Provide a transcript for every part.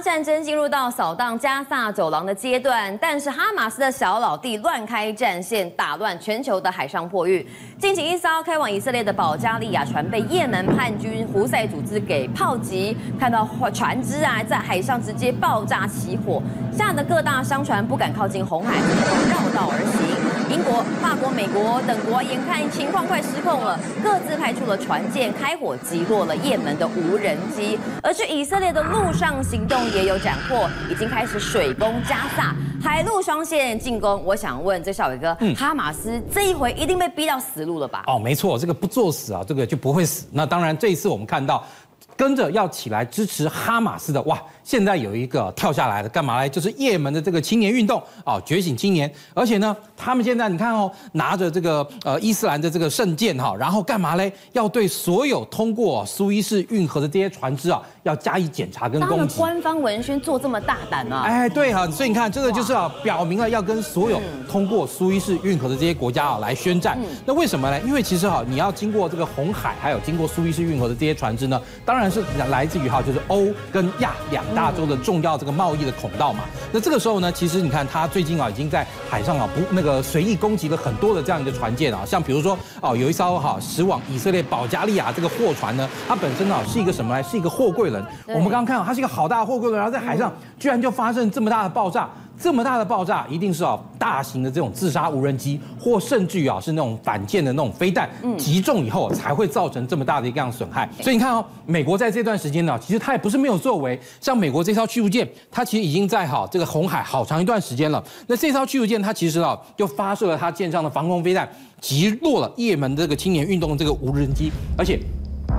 战争进入到扫荡加萨走廊的阶段，但是哈马斯的小老弟乱开战线，打乱全球的海上破运。近期一艘开往以色列的保加利亚船被也门叛军胡塞组织给炮击，看到船只啊在海上直接爆炸起火，吓得各大商船不敢靠近红海，绕道而行。英国、国、美国等国眼看情况快失控了，各自派出了船舰开火击落了也门的无人机。而去以色列的陆上行动也有斩获，已经开始水攻加萨，海陆双线进攻。我想问这小伟哥，嗯、哈马斯这一回一定被逼到死路了吧？哦，没错，这个不作死啊，这个就不会死。那当然，这一次我们看到跟着要起来支持哈马斯的，哇！现在有一个跳下来的，干嘛嘞？就是也门的这个青年运动啊，觉醒青年。而且呢，他们现在你看哦，拿着这个呃伊斯兰的这个圣剑哈，然后干嘛嘞？要对所有通过苏伊士运河的这些船只啊，要加以检查跟攻击。官方文宣做这么大胆啊？哎，对哈，所以你看，这个就是啊，表明了要跟所有通过苏伊士运河的这些国家啊来宣战。那为什么呢？因为其实哈，你要经过这个红海，还有经过苏伊士运河的这些船只呢，当然是来自于哈，就是欧跟亚两大。洲的重要这个贸易的孔道嘛，那这个时候呢，其实你看他最近啊，已经在海上啊不那个随意攻击了很多的这样一个船舰啊，像比如说哦，有一艘哈驶往以色列保加利亚这个货船呢，它本身啊是一个什么来？是一个货柜轮。我们刚刚看到它是一个好大的货柜轮，然后在海上居然就发生这么大的爆炸。这么大的爆炸，一定是啊大型的这种自杀无人机，或甚至于啊是那种反舰的那种飞弹击中以后，才会造成这么大的一个样损害。所以你看哦，美国在这段时间呢，其实它也不是没有作为。像美国这艘驱逐舰，它其实已经在哈这个红海好长一段时间了。那这艘驱逐舰它其实啊就发射了它舰上的防空飞弹，击落了也门的这个青年运动的这个无人机，而且。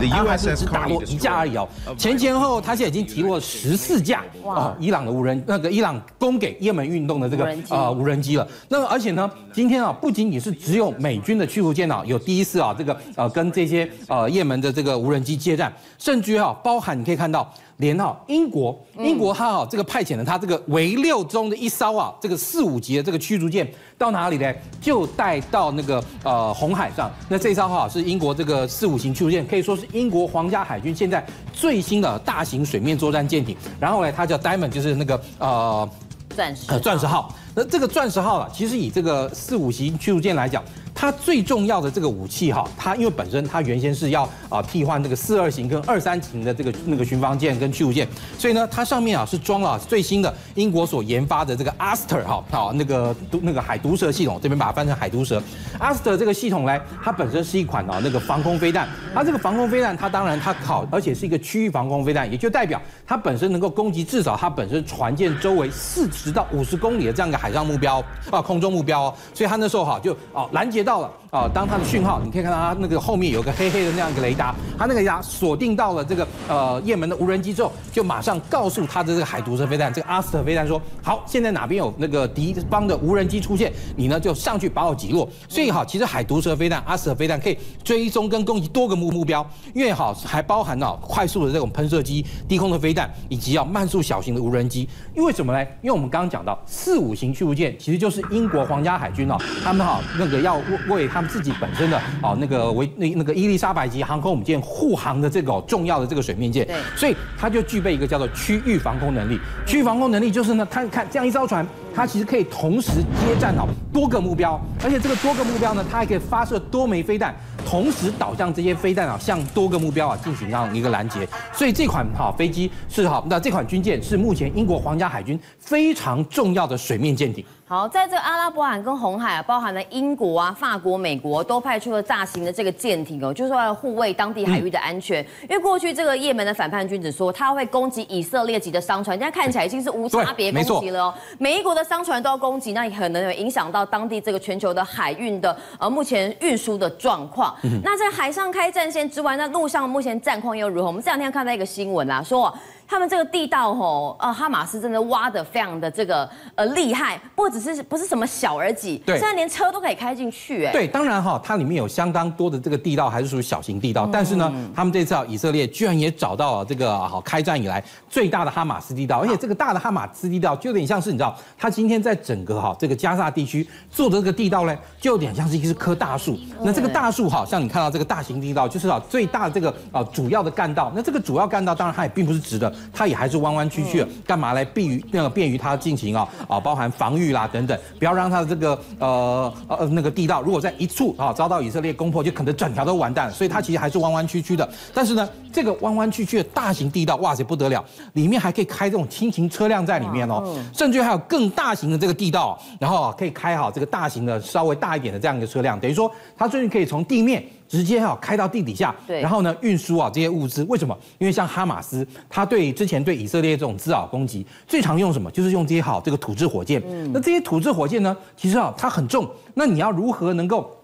他还是只打落一架而已哦，前前后他现在已经提落了十四架啊，伊朗的无人那个伊朗供给也门运动的这个呃无人机了。那么而且呢，今天啊不仅仅是只有美军的驱逐舰啊有第一次啊这个呃跟这些呃也门的这个无人机接战，甚至于啊包含你可以看到。连哈英国，英国它哈这个派遣了它这个维六中的一艘啊，这个四五级的这个驱逐舰到哪里呢？就带到那个呃红海上。那这艘哈是英国这个四五型驱逐舰，可以说是英国皇家海军现在最新的大型水面作战舰艇。然后呢，它叫 Diamond，就是那个呃钻石呃钻石号。那这个钻石号啊，其实以这个四五型驱逐舰来讲。它最重要的这个武器哈，它因为本身它原先是要啊替换这个四二型跟二三型的这个那个巡防舰跟驱逐舰，所以呢，它上面啊是装了最新的英国所研发的这个 Aster 哈，好那个毒那个海毒蛇系统，这边把它翻成海毒蛇。Aster 这个系统呢，它本身是一款啊那个防空飞弹，它这个防空飞弹它当然它考，而且是一个区域防空飞弹，也就代表它本身能够攻击至少它本身船舰周围四十到五十公里的这样一个海上目标啊空中目标哦，所以它那时候哈就啊拦截。到到了。啊！当它的讯号，你可以看到它那个后面有个黑黑的那样一个雷达，它那个雷达锁定到了这个呃也门的无人机之后，就马上告诉它的这个海毒蛇飞弹，这个阿斯特飞弹说：好，现在哪边有那个敌方的无人机出现，你呢就上去把我击落。所以好，其实海毒蛇飞弹、阿斯特飞弹可以追踪跟攻击多个目目标，因为好还包含了快速的这种喷射机、低空的飞弹，以及要慢速小型的无人机。因为什么呢？因为我们刚刚讲到四五型驱逐舰其实就是英国皇家海军哦，他们哈那个要。为他们自己本身的哦那个维那那个伊丽莎白级航空母舰护航的这个重要的这个水面舰，对，所以它就具备一个叫做区域防空能力。区域防空能力就是呢，它看这样一艘船，它其实可以同时接战哦多个目标，而且这个多个目标呢，它还可以发射多枚飞弹，同时导向这些飞弹啊，向多个目标啊进行这样一个拦截。所以这款哈飞机是好，那这款军舰是目前英国皇家海军非常重要的水面舰艇。好，在这个阿拉伯海跟红海啊，包含了英国啊、法国、美国都派出了大型的这个舰艇哦，就是说要护卫当地海域的安全。嗯、因为过去这个也门的反叛军只说他会攻击以色列级的商船，现在看起来已经是无差别攻击了哦。每一国的商船都要攻击，那也可能有影响到当地这个全球的海运的呃目前运输的状况。那在海上开战线之外，那陆上目前战况又如何？我们这两天看到一个新闻啊，说。他们这个地道吼，呃，哈马斯真的挖的非常的这个呃厉害，不只是不是什么小而已，对，现在连车都可以开进去，哎，对，当然哈，它里面有相当多的这个地道还是属于小型地道，嗯、但是呢，他们这次啊，以色列居然也找到了这个好开战以来最大的哈马斯地道，而且这个大的哈马斯地道就有点像是你知道，他今天在整个哈这个加萨地区做的这个地道呢，就有点像是一棵大树，那这个大树哈，像你看到这个大型地道，就是啊最大的这个啊主要的干道，那这个主要干道当然它也并不是直的。它也还是弯弯曲曲的，干嘛来避于那个便于它进行啊啊，包含防御啦等等，不要让它的这个呃呃那个地道如果在一处啊遭到以色列攻破，就可能整条都完蛋了。所以它其实还是弯弯曲曲的。但是呢，这个弯弯曲曲的大型地道，哇塞不得了，里面还可以开这种轻型车辆在里面哦，甚至还有更大型的这个地道，然后可以开好这个大型的稍微大一点的这样一个车辆，等于说它甚至可以从地面。直接哈开到地底下，对，然后呢运输啊这些物资，为什么？因为像哈马斯，他对之前对以色列这种滋扰攻击，最常用什么？就是用这些好这个土制火箭。嗯，那这些土制火箭呢，其实啊它很重，那你要如何能够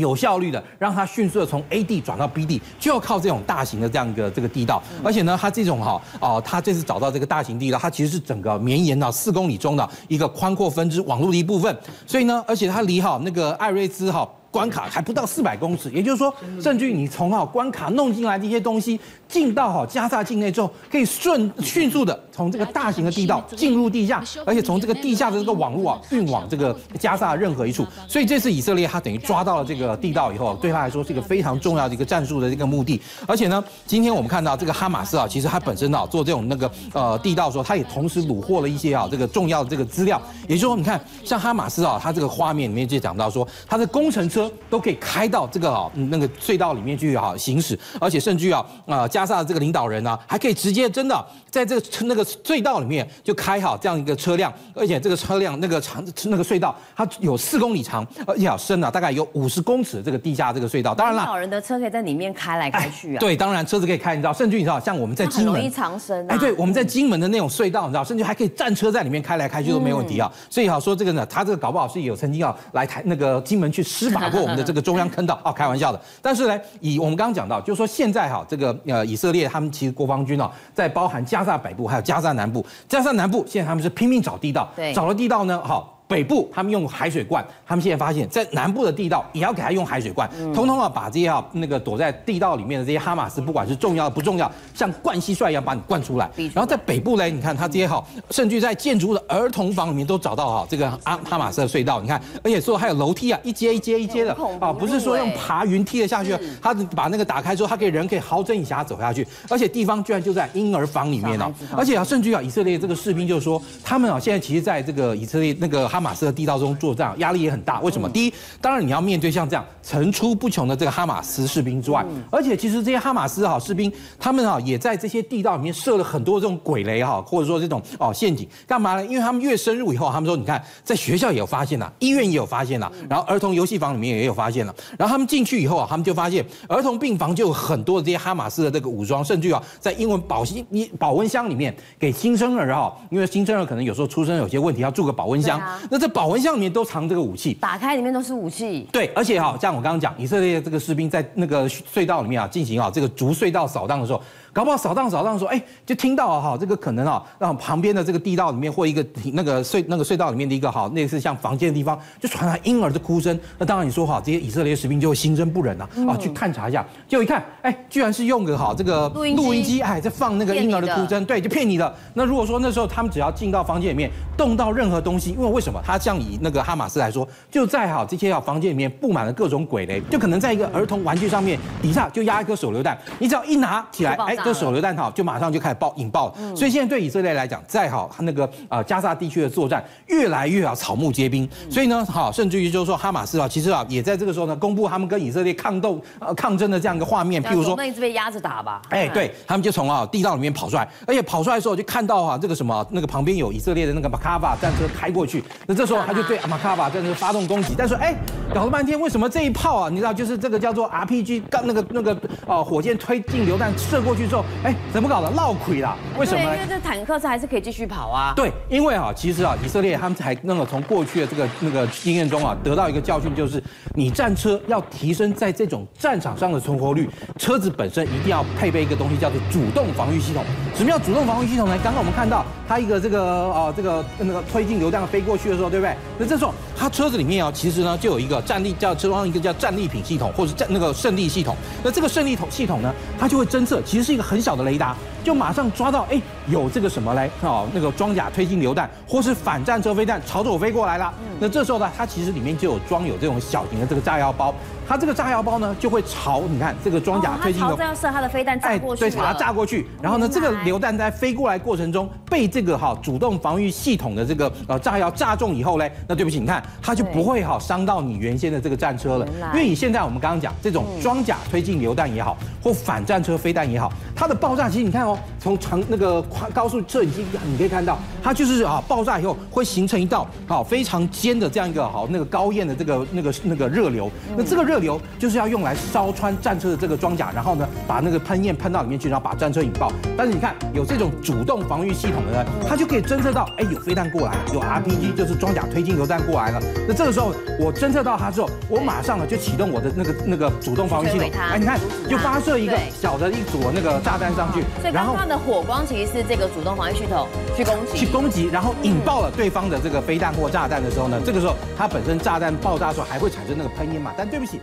有效率的让它迅速的从 A 地转到 B 地，就要靠这种大型的这样一个这个地道。而且呢，它这种哈哦，它这次找到这个大型地道，它其实是整个绵延到四公里中的一个宽阔分支网络的一部分。所以呢，而且它离哈那个艾瑞兹哈。关卡还不到四百公尺，也就是说，甚至于你从哈关卡弄进来这些东西，进到哈加萨境内之后，可以顺迅速的从这个大型的地道进入地下，而且从这个地下的这个网络啊运往这个加萨任何一处。所以这次以色列他等于抓到了这个地道以后，对他来说是一个非常重要的一个战术的一个目的。而且呢，今天我们看到这个哈马斯啊，其实他本身啊做这种那个呃地道的时候，他也同时虏获了一些啊这个重要的这个资料。也就是说，你看像哈马斯啊，他这个画面里面就讲到说，他的工程车。都可以开到这个啊，那个隧道里面去啊行驶，而且甚至啊啊加萨的这个领导人呢，还可以直接真的在这个那个隧道里面就开好这样一个车辆，而且这个车辆那个长那个隧道它有四公里长，而且深啊，大概有五十公尺的这个地下这个隧道。当然了，领导人的车可以在里面开来开去啊。对，当然车子可以开，你知道，甚至你知道，像我们在金门，容易藏身。哎，对，我们在金门的那种隧道，你知道，甚至还可以战车在里面开来开去都没问题啊。所以好说这个呢，他这个搞不好是有曾经要来台那个金门去施法过我们的这个中央坑道。哦，开玩笑的。但是呢，以我们刚刚讲到，就是说现在哈，这个呃以色列他们其实国防军啊，在包含加萨北部还有加萨南部，加萨南部现在他们是拼命找地道，对，找了地道呢，好。北部他们用海水灌，他们现在发现，在南部的地道也要给他用海水灌，通通啊把这些啊那个躲在地道里面的这些哈马斯，不管是重要不重要，像灌蟋蟀一样把你灌出来。然后在北部呢，你看他这些哈，甚至在建筑物的儿童房里面都找到哈这个阿哈马斯的隧道，你看，而且说还有楼梯啊，一阶一阶一阶的。啊，不是说用爬云梯的下去，他把那个打开之后，他可以人可以好整以暇走下去，而且地方居然就在婴儿房里面呢，而且啊，甚至啊，以色列这个士兵就是说，他们啊现在其实在这个以色列那个哈马斯的地道中。作战压力也很大，为什么？第一，当然你要面对像这样层出不穷的这个哈马斯士兵之外，而且其实这些哈马斯哈士兵，他们啊也在这些地道里面设了很多这种鬼雷哈，或者说这种哦陷阱，干嘛呢？因为他们越深入以后，他们说你看，在学校也有发现了，医院也有发现了，然后儿童游戏房里面也有发现了，然后他们进去以后啊，他们就发现儿童病房就有很多的这些哈马斯的这个武装，甚至啊在英文保温保温箱里面给新生儿哈，因为新生儿可能有时候出生有些问题要住个保温箱，那这保温箱里面。都藏这个武器，打开里面都是武器。对，而且哈，像我刚刚讲，以色列这个士兵在那个隧道里面啊，进行啊这个逐隧道扫荡的时候。搞不好扫荡扫荡说，哎，就听到啊哈，这个可能啊，让旁边的这个地道里面或一个那个隧那个隧道里面的一个哈，类似像房间的地方，就传来婴儿的哭声。那当然你说哈，这些以色列士兵就会心生不忍呐，啊，去探查一下，结果一看，哎，居然是用个哈这个录音录音机，哎，在放那个婴儿的哭声，对，就骗你的。那如果说那时候他们只要进到房间里面，动到任何东西，因为为什么？他像以那个哈马斯来说，就在哈这些啊房间里面布满了各种鬼雷，就可能在一个儿童玩具上面底下就压一颗手榴弹，你只要一拿起来，哎，这手榴弹哈就马上就开始爆引爆了，所以现在对以色列来讲，再好那个啊加沙地区的作战越来越啊草木皆兵，所以呢好，甚至于就是说哈马斯啊，其实啊也在这个时候呢公布他们跟以色列抗斗呃抗争的这样一个画面，譬如说那一直被压着打吧，哎对他们就从啊地道里面跑出来，而且跑出来的时候就看到哈这个什么那个旁边有以色列的那个马卡巴战车开过去，那这时候他就对马卡巴战车发动攻击，但是哎搞了半天为什么这一炮啊你知道就是这个叫做 RPG 刚那个那个啊火箭推进榴弹射过去之后哎怎么？搞的闹亏了，为什么？因为这坦克车还是可以继续跑啊。对，因为啊，其实啊，以色列他们才那个从过去的这个那个经验中啊，得到一个教训，就是你战车要提升在这种战场上的存活率，车子本身一定要配备一个东西，叫做主动防御系统。什么叫主动防御系统呢？刚刚我们看到它一个这个啊，这个那个推进流弹飞过去的时候，对不对？那这时候它车子里面啊，其实呢就有一个战力叫车上一个叫战利品系统，或者是战那个胜利系统。那这个胜利统系统呢，它就会侦测，其实是一个很小的雷达。就马上抓到，哎，有这个什么嘞？哦，那个装甲推进榴弹或是反战车飞弹朝着我飞过来了，那这时候呢，它其实里面就有装有这种小型的这个炸药包。它这个炸药包呢，就会朝你看这个装甲推进它朝要射它的飞弹炸过去，对，把它炸过去。然后呢，这个榴弹在飞过来过程中，被这个哈主动防御系统的这个呃炸药炸中以后嘞，那对不起，你看它就不会哈伤到你原先的这个战车了。因为你现在我们刚刚讲这种装甲推进榴弹也好，或反战车飞弹也好，它的爆炸其实你看哦，从长那个高速摄影机你可以看到，它就是啊爆炸以后会形成一道好非常尖的这样一个好那个高焰的这个那个那个热流，那这个热流就是要用来烧穿战车的这个装甲，然后呢，把那个喷焰喷到里面去，然后把战车引爆。但是你看，有这种主动防御系统的呢，它就可以侦测到，哎，有飞弹过来了，有 RPG 就是装甲推进榴弹过来了。那这个时候我侦测到它之后，我马上呢就启动我的那个那个主动防御系统，哎，你看，就发射一个小的一组那个炸弹上去，然后它的火光其实是这个主动防御系统去攻击，去攻击，然后引爆了对方的这个飞弹或炸弹的时候呢，这个时候它本身炸弹爆炸的时候还会产生那个喷烟嘛？但对不起。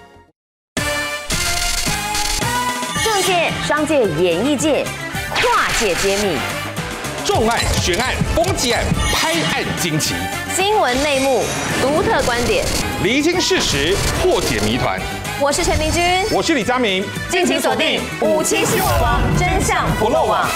界、商界、演艺界，跨界揭秘，重案、悬案、攻击案、拍案惊奇，新闻内幕、独特观点，厘清事实，破解谜团。我是陈明君，我是李佳明，敬请锁定《五七新闻网》，真相不漏网。